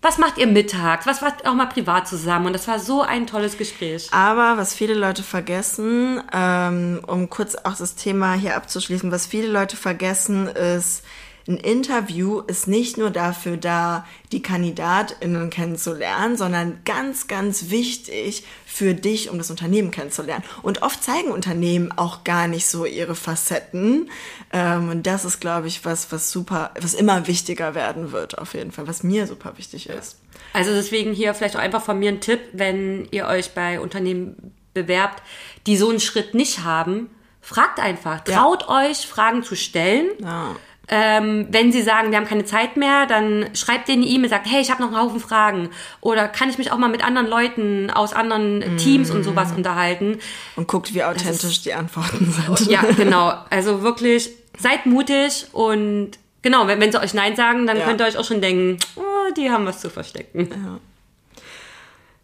was macht ihr mittags? Was macht ihr auch mal privat zusammen? Und das war so ein tolles Gespräch.
Aber was viele Leute vergessen, ähm, um kurz auch das Thema hier abzuschließen, was viele Leute vergessen ist, ein Interview ist nicht nur dafür da, die KandidatInnen kennenzulernen, sondern ganz, ganz wichtig für dich, um das Unternehmen kennenzulernen. Und oft zeigen Unternehmen auch gar nicht so ihre Facetten. Ähm, und das ist, glaube ich, was, was super, was immer wichtiger werden wird, auf jeden Fall, was mir super wichtig ist.
Also deswegen hier vielleicht auch einfach von mir ein Tipp, wenn ihr euch bei Unternehmen bewerbt, die so einen Schritt nicht haben, fragt einfach.
Ja.
Traut euch, Fragen zu stellen.
Ja.
Ähm, wenn sie sagen, wir haben keine Zeit mehr, dann schreibt denen eine E-Mail, sagt, hey, ich habe noch einen Haufen Fragen. Oder kann ich mich auch mal mit anderen Leuten aus anderen Teams und sowas unterhalten?
Und guckt, wie authentisch die Antworten sind.
Ja, genau. Also wirklich, seid mutig und genau, wenn, wenn sie euch Nein sagen, dann
Ja.
könnt ihr euch auch schon denken, oh, die haben was zu verstecken.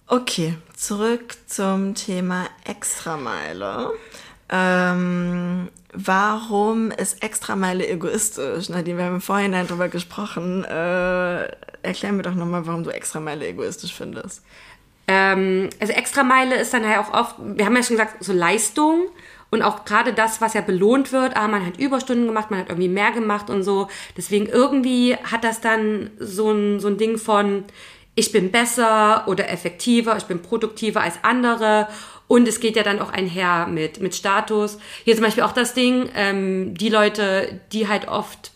Okay, zurück zum Thema Extrameile. Ähm, warum ist Extrameile egoistisch? Nadine, wir haben im Vorhinein drüber gesprochen. Äh, erklär mir doch nochmal, warum du Extrameile egoistisch findest.
Ähm, also Extrameile ist dann halt auch oft, wir haben ja schon gesagt, so Leistung und auch gerade das, was ja belohnt wird, ah, man hat Überstunden gemacht, man hat irgendwie mehr gemacht und so. Deswegen irgendwie hat das dann so ein, so ein Ding von, ich bin besser oder effektiver, ich bin produktiver als andere. Und es geht ja dann auch einher mit, mit Status. Hier zum Beispiel auch das Ding, ähm, die Leute, die halt oft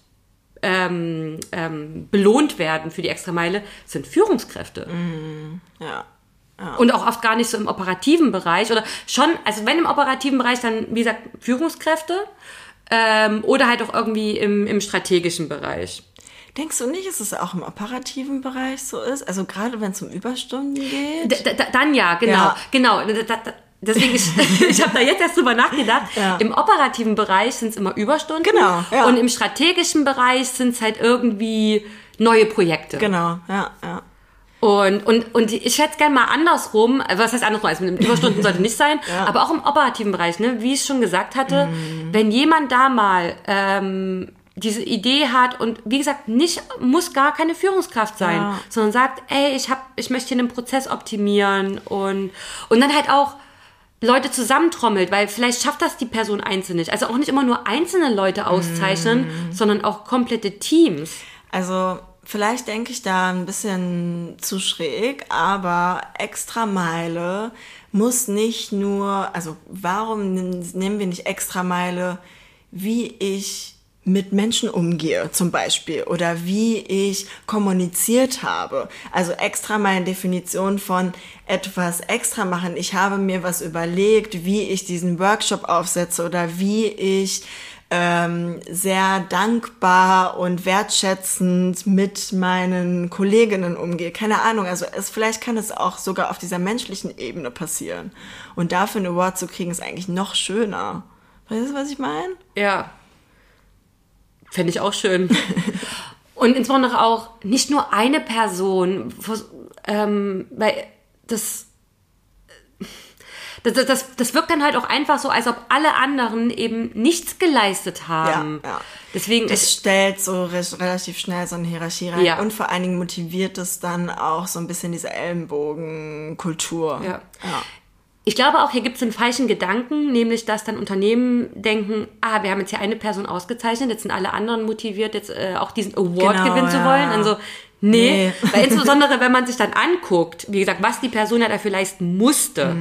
ähm, ähm, belohnt werden für die Extrameile, sind Führungskräfte.
Ja.
Und auch oft gar nicht so im operativen Bereich oder schon, also wenn im operativen Bereich, dann wie gesagt Führungskräfte ähm, oder halt auch irgendwie im, im strategischen Bereich.
Denkst du nicht, dass es auch im operativen Bereich so ist? Also gerade wenn es um Überstunden geht?
D -d dann ja, genau,
Ja.
genau. Da, da, deswegen, ich, ich habe da jetzt erst drüber nachgedacht.
Ja.
Im operativen Bereich sind es immer Überstunden.
Genau, ja.
Und im strategischen Bereich sind es halt irgendwie neue Projekte.
Genau, ja, ja.
Und, und, und ich hätte es gerne mal andersrum, also was heißt andersrum, also mit den Überstunden sollte nicht sein, aber auch im operativen Bereich, ne, wie ich schon gesagt hatte,
Mhm.
wenn jemand da mal ähm, diese Idee hat und wie gesagt, nicht muss gar keine Führungskraft sein,
Ja.
sondern sagt, ey, ich hab, ich möchte hier einen Prozess optimieren und, und dann halt auch Leute zusammentrommelt, weil vielleicht schafft das die Person einzeln nicht. Also auch nicht immer nur einzelne Leute auszeichnen,
Mhm.
sondern auch komplette Teams.
Also vielleicht denke ich da ein bisschen zu schräg, aber Extrameile muss nicht nur, also warum nehmen wir nicht Extrameile, wie ich mit Menschen umgehe zum Beispiel oder wie ich kommuniziert habe. Also extra meine Definition von etwas extra machen. Ich habe mir was überlegt, wie ich diesen Workshop aufsetze oder wie ich ähm, sehr dankbar und wertschätzend mit meinen Kolleginnen umgehe. Keine Ahnung, also es, vielleicht kann es auch sogar auf dieser menschlichen Ebene passieren. Und dafür einen Award zu kriegen, ist eigentlich noch schöner. Weißt du, was ich meine?
Ja. Fände ich auch schön. Und insbesondere auch nicht nur eine Person, ähm, weil das, das, das, das wirkt dann halt auch einfach so, als ob alle anderen eben nichts geleistet haben.
Ja, ja.
Deswegen
Das
ist,
stellt so re relativ schnell so eine Hierarchie rein.
Ja.
Und vor allen Dingen motiviert es dann auch so ein bisschen diese Ellenbogenkultur.
Ja.
ja.
Ich glaube auch, hier gibt es einen falschen Gedanken, nämlich dass dann Unternehmen denken, ah, wir haben jetzt hier eine Person ausgezeichnet, jetzt sind alle anderen motiviert, jetzt äh, auch diesen Award
Genau,
gewinnen zu
ja.
wollen. Also, nee.
Nee.
Weil insbesondere, wenn man sich dann anguckt, wie gesagt, was die Person ja dafür leisten musste,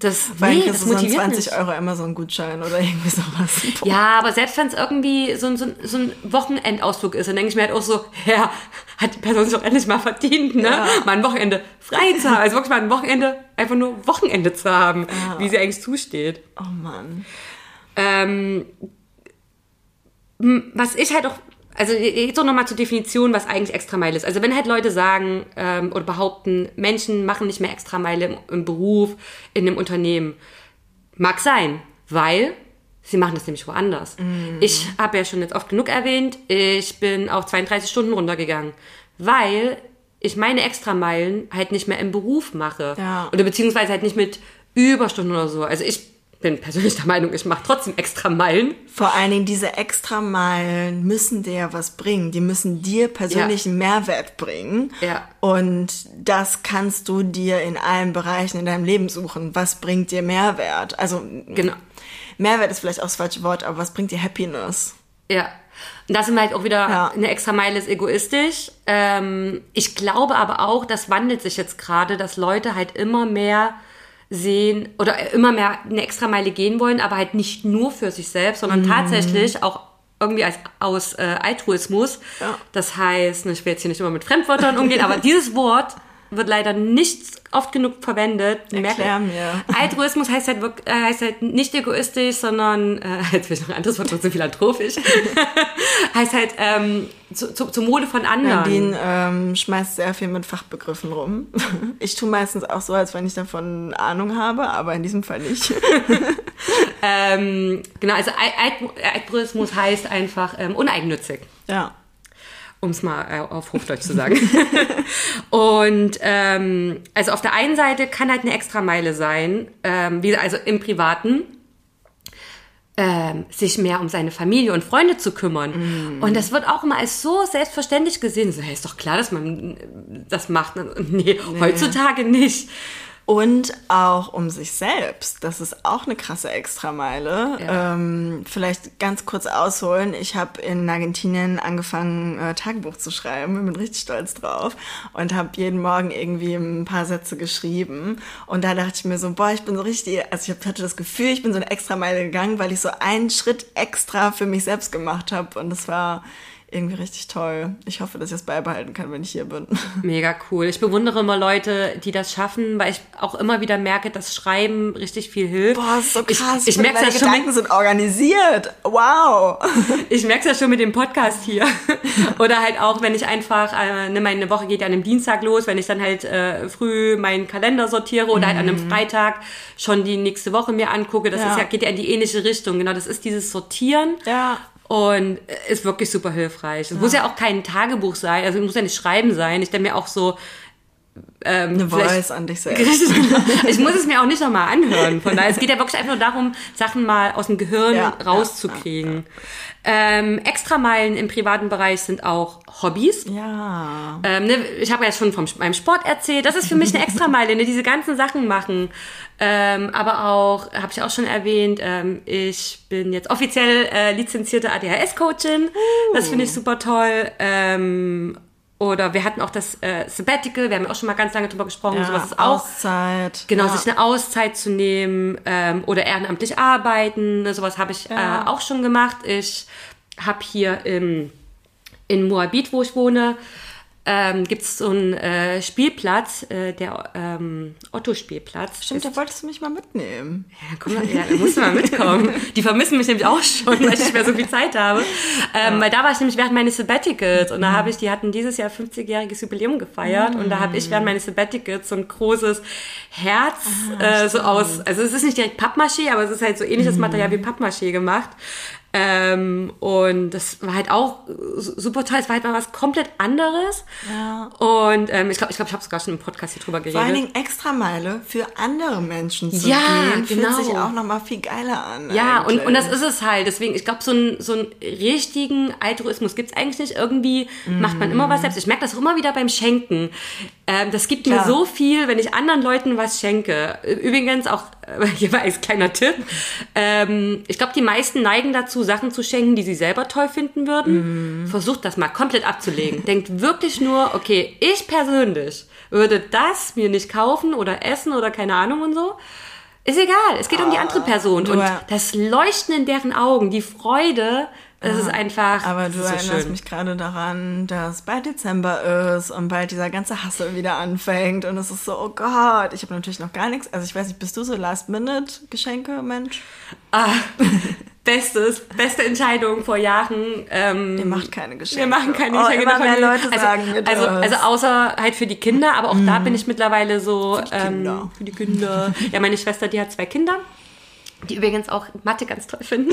das,
Weil
nee, das motiviert
20
nicht.
Euro Amazon-Gutschein oder irgendwie sowas. Boah.
Ja, aber selbst wenn es irgendwie so, ein- so, so ein Wochenendausflug ist, dann denke ich mir halt auch so, ja, hat die Person sich doch endlich mal verdient, ne?
Ja.
Mal ein Wochenende frei zu haben. Also wirklich mal ein Wochenende, einfach nur Wochenende zu haben, wie sie eigentlich zusteht.
Oh Mann.
Ähm, was ich halt auch, also jetzt auch nochmal zur Definition, was eigentlich Extrameile ist. Also wenn halt Leute sagen ähm, oder behaupten, Menschen machen nicht mehr Extrameile im, im Beruf, in einem Unternehmen, mag sein, weil sie machen das nämlich woanders. Ich habe ja schon jetzt oft genug erwähnt, ich bin auf 32 Stunden runtergegangen, weil ich meine Extrameilen halt nicht mehr im Beruf mache.
Ja.
Oder beziehungsweise halt nicht mit Überstunden oder so. Also ich bin persönlich der Meinung, ich mache trotzdem extra Meilen.
Vor allen Dingen diese extra Meilen müssen dir ja was bringen. Die müssen dir persönlichen Mehrwert bringen.
Ja.
Und das kannst du dir in allen Bereichen in deinem Leben suchen. Was bringt dir Mehrwert? Also
Genau.
Mehrwert ist vielleicht auch das falsche Wort, aber was bringt dir Happiness?
Ja. Und da sind wir halt auch wieder,
Ja.
eine extra Meile ist egoistisch. Ähm, ich glaube aber auch, das wandelt sich jetzt gerade, dass Leute halt immer mehr sehen oder immer mehr eine extra Meile gehen wollen, aber halt nicht nur für sich selbst, sondern
Mhm.
tatsächlich auch irgendwie als, aus äh, Altruismus.
Ja.
Das heißt, ne, ich will jetzt hier nicht immer mit Fremdwörtern umgehen, aber dieses Wort wird leider nicht oft genug verwendet.
Erklär mir.
Altruismus heißt halt, äh, heißt halt nicht egoistisch, sondern, äh, jetzt will ich noch ein anderes Wort, trotzdem philanthropisch, heißt halt ähm, zu, zu, zur Mode von anderen.
Nadine ähm, schmeißt sehr viel mit Fachbegriffen rum. Ich tue meistens auch so, als wenn ich davon Ahnung habe, aber in diesem Fall nicht.
Ähm, genau, also Al- Alt- Altruismus heißt einfach ähm, uneigennützig.
Ja.
Um es mal äh, auf Hochdeutsch zu sagen. und ähm, also auf der einen Seite kann halt eine Extrameile sein, ähm, wie, also im Privaten, ähm, sich mehr um seine Familie und Freunde zu kümmern. Und das wird auch immer als so selbstverständlich gesehen. So, hey, ist doch klar, dass man das macht. Nee, heutzutage nicht.
Und auch um sich selbst. Das ist auch eine krasse Extrameile.
Ja.
Ähm, vielleicht ganz kurz ausholen. Ich habe in Argentinien angefangen, äh, Tagebuch zu schreiben. Ich bin richtig stolz drauf. Und habe jeden Morgen irgendwie ein paar Sätze geschrieben. Und da dachte ich mir so, boah, ich bin so richtig, also ich hatte das Gefühl, ich bin so eine Extrameile gegangen, weil ich so einen Schritt extra für mich selbst gemacht habe. Und das war irgendwie richtig toll. Ich hoffe, dass ich es beibehalten kann, wenn ich hier bin.
Mega cool. Ich bewundere immer Leute, die das schaffen, weil ich auch immer wieder merke, dass Schreiben richtig viel hilft.
Boah, ist so krass.
Ich, ich merke
ja
schon.
Gedanken
Mit,
sind organisiert. Wow.
Ich merke es ja schon mit dem Podcast hier. Oder halt auch, wenn ich einfach, äh, ne, meine Woche geht ja an einem Dienstag los, wenn ich dann halt äh, früh meinen Kalender sortiere oder halt an einem Freitag schon die nächste Woche mir angucke. Das
Ja.
ist ja, geht ja in die ähnliche Richtung. Genau, das ist dieses Sortieren.
Ja.
Und ist wirklich super hilfreich. Es muss ja auch kein Tagebuch sein, also es muss ja nicht schreiben sein. Ich denke mir auch so, ähm,
Eine Voice an dich selbst.
Ich muss es mir auch nicht nochmal anhören. Von daher, es geht ja wirklich einfach nur darum, Sachen mal aus dem Gehirn
Ja,
rauszukriegen. Ähm, Extrameilen im privaten Bereich sind auch Hobbys.
Ja.
Ähm, ne, ich habe ja schon vom meinem Sport erzählt. Das ist für mich eine Extrameile, ne, diese ganzen Sachen machen. Ähm, aber auch, habe ich auch schon erwähnt, ähm, ich bin jetzt offiziell äh, lizenzierte ADHS-Coachin. Das finde ich super toll. Ähm, oder wir hatten auch das äh, Sabbatical, wir haben ja auch schon mal ganz lange drüber gesprochen.
ja.
Sowas ist auch
Auszeit.
Genau,
ja.
sich eine Auszeit zu nehmen ähm, oder ehrenamtlich arbeiten, ne, sowas habe ich
Ja.
äh, auch schon gemacht. Ich habe hier im, in Moabit, wo ich wohne, ähm, gibt es so einen äh, Spielplatz, äh, der ähm, Otto-Spielplatz.
Stimmt,
Ist-
da wolltest du mich mal mitnehmen.
ja, guck mal, ja, da musst du mal mitkommen. Die vermissen mich nämlich auch schon, weil ich nicht mehr so viel Zeit habe. Ähm, Weil da war ich nämlich während meines Sabbaticals und da habe ich, die hatten dieses Jahr 50-jähriges Jubiläum gefeiert und da habe ich während meines Sabbaticals so ein großes Herz äh, so aus, also es ist nicht direkt Pappmaché, aber es ist halt so ähnliches Material wie Pappmaché gemacht. Ähm, und das war halt auch su- super toll. Es war halt mal was komplett anderes.
Ja.
Und ähm, ich glaube, ich, glaub, ich habe sogar schon im Podcast hier drüber geredet.
Vor allen Dingen Extrameile für andere Menschen zu
Ja,
gehen,
genau.
fühlt sich auch nochmal viel geiler an.
Ja, und,
eigentlich.
und das ist es halt. Deswegen, ich glaube, so, ein, so einen richtigen Altruismus gibt's eigentlich nicht. Irgendwie macht man immer was selbst. Ich merke das auch immer wieder beim Schenken. Ähm, das gibt
Klar.
mir so viel, wenn ich anderen Leuten was schenke. Übrigens auch, äh, hier war als kleiner Tipp, ähm, ich glaube, die meisten neigen dazu, Sachen zu schenken, die sie selber toll finden würden. Versucht das mal komplett abzulegen. Denkt wirklich nur, okay, ich persönlich würde das mir nicht kaufen oder essen oder keine Ahnung und so. Ist egal, es geht um die andere Person. Und das Leuchten in deren Augen, die Freude, das ist einfach
Aber du
so
erinnerst
schön.
mich gerade daran, dass bald Dezember ist und bald dieser ganze Hassel wieder anfängt. Und es ist so, oh Gott, ich habe natürlich noch gar nichts. Also ich weiß nicht, bist du so Last-Minute-Geschenke, Mensch?
Ah, bestes, beste Entscheidung vor Jahren. Ähm,
Ihr macht keine Geschenke.
Wir machen keine
oh,
Geschenke.
Immer mehr. Leute
also,
sagen mir das. Mhm.
also, also außer halt für die Kinder, aber auch da bin ich mittlerweile so
die Kinder.
Ähm, für die Kinder. Ja, meine Schwester, die hat zwei Kinder. Die übrigens auch Mathe ganz toll finden.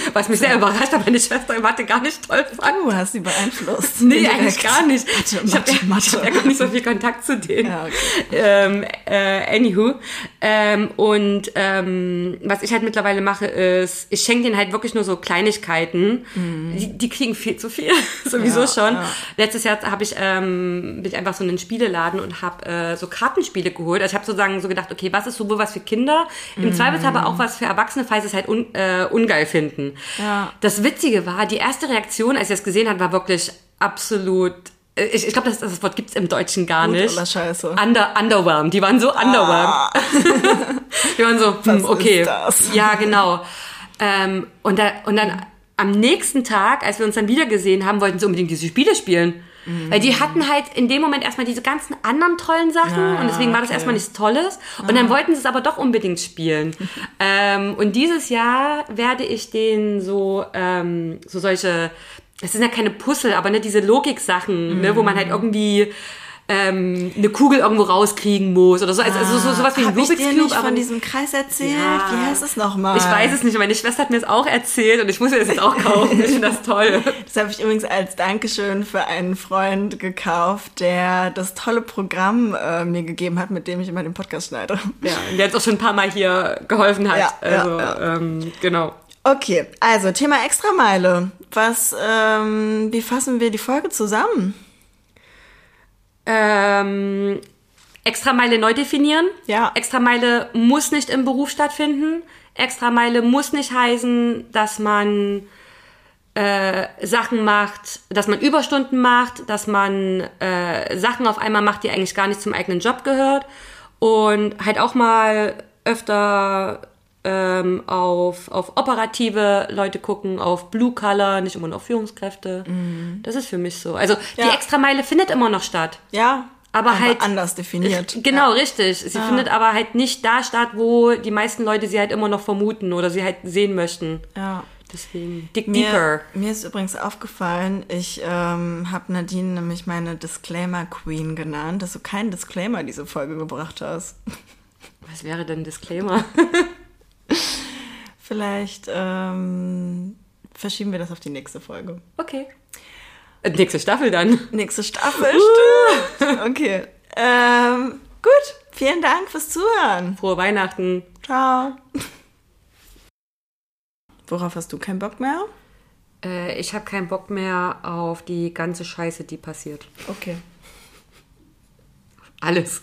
Was mich sehr überrascht, weil meine Schwester Mathe gar nicht toll fand.
du hast sie beeinflusst.
Nee,
Indirekt.
eigentlich gar nicht.
Mathe,
ich habe
Mathe,
ja, gar nicht so viel Kontakt zu denen.
Ja, okay.
ähm, äh, anywho. Ähm, und ähm, was ich halt mittlerweile mache, ist, ich schenke denen halt wirklich nur so Kleinigkeiten. Die, die kriegen viel zu viel, sowieso
Ja,
schon.
ja.
Letztes Jahr habe ich, ähm, bin ich einfach so in einen Spieleladen und habe äh, so Kartenspiele geholt. Also ich habe sozusagen so gedacht, okay, was ist sowohl was für Kinder, im Zweifelsfall aber auch was für Erwachsene, falls sie es halt un, äh, ungeil finden.
Ja.
Das Witzige war, die erste Reaktion, als ich das gesehen habe, war wirklich absolut. äh, Ich, ich glaube, das, das Wort gibt's im Deutschen gar
Gut
nicht.
oder scheiße?
Under, underwhelmed. Die waren so underwhelmed. Die waren so, hm, okay.
ist das?
Ja, genau. Ähm, und, da, und dann am nächsten Tag, als wir uns dann wieder gesehen haben, wollten sie unbedingt diese Spiele spielen. Weil die hatten halt in dem Moment erstmal diese ganzen anderen tollen Sachen
Ja,
und deswegen war das
okay.
erstmal nichts Tolles. Und dann wollten sie es aber doch unbedingt spielen. ähm, und dieses Jahr werde ich denen so, ähm, so solche, das sind ja keine Puzzle, aber ne, diese Logik-Sachen, ne, wo man halt irgendwie ähm, eine Kugel irgendwo rauskriegen muss oder so. Also, also so, sowas wie ein
Hab ich
Rubik's
dir
Cube.
nicht von diesem Kreis erzählt?
Ja.
Wie heißt es nochmal?
ich weiß es nicht, meine Schwester hat mir es auch erzählt und ich muss mir das jetzt auch kaufen. Ich finde das toll.
Das habe ich übrigens als Dankeschön für einen Freund gekauft, der das tolle Programm äh, mir gegeben hat, mit dem ich immer den Podcast schneide.
Ja, der jetzt auch schon ein paar Mal hier geholfen hat.
Ja, ja,
also,
ja.
Ähm, genau.
Okay, also Thema Extrameile. Was, ähm, wie fassen wir die Folge zusammen?
Ähm, Extrameile neu definieren.
Ja.
Extrameile muss nicht im Beruf stattfinden. Extrameile muss nicht heißen, dass man äh, Sachen macht, dass man Überstunden macht, dass man äh, Sachen auf einmal macht, die eigentlich gar nicht zum eigenen Job gehört. Und halt auch mal öfter ähm, auf, auf operative Leute gucken, auf Blue Color, nicht immer nur auf Führungskräfte. Das ist für mich so. Also die
Ja.
Extrameile findet immer noch statt.
Ja,
Aber halt-
anders definiert.
Genau, richtig. Sie findet aber halt nicht da statt, wo die meisten Leute sie halt immer noch vermuten oder sie halt sehen möchten.
Ja.
Deswegen, dig deeper.
Mir, mir ist übrigens aufgefallen, ich ähm, habe Nadine nämlich meine Disclaimer Queen genannt, dass du keinen Disclaimer diese Folge gebracht hast.
Was wäre denn Disclaimer?
Vielleicht ähm, verschieben wir das auf die nächste Folge.
Okay. Äh, Nächste Staffel dann.
Nächste Staffel, stimmt. Okay. Ähm, gut, vielen Dank fürs Zuhören.
Frohe Weihnachten.
Ciao. Worauf hast du keinen Bock mehr?
Äh, ich habe keinen Bock mehr auf die ganze Scheiße, die passiert.
Okay.
Alles.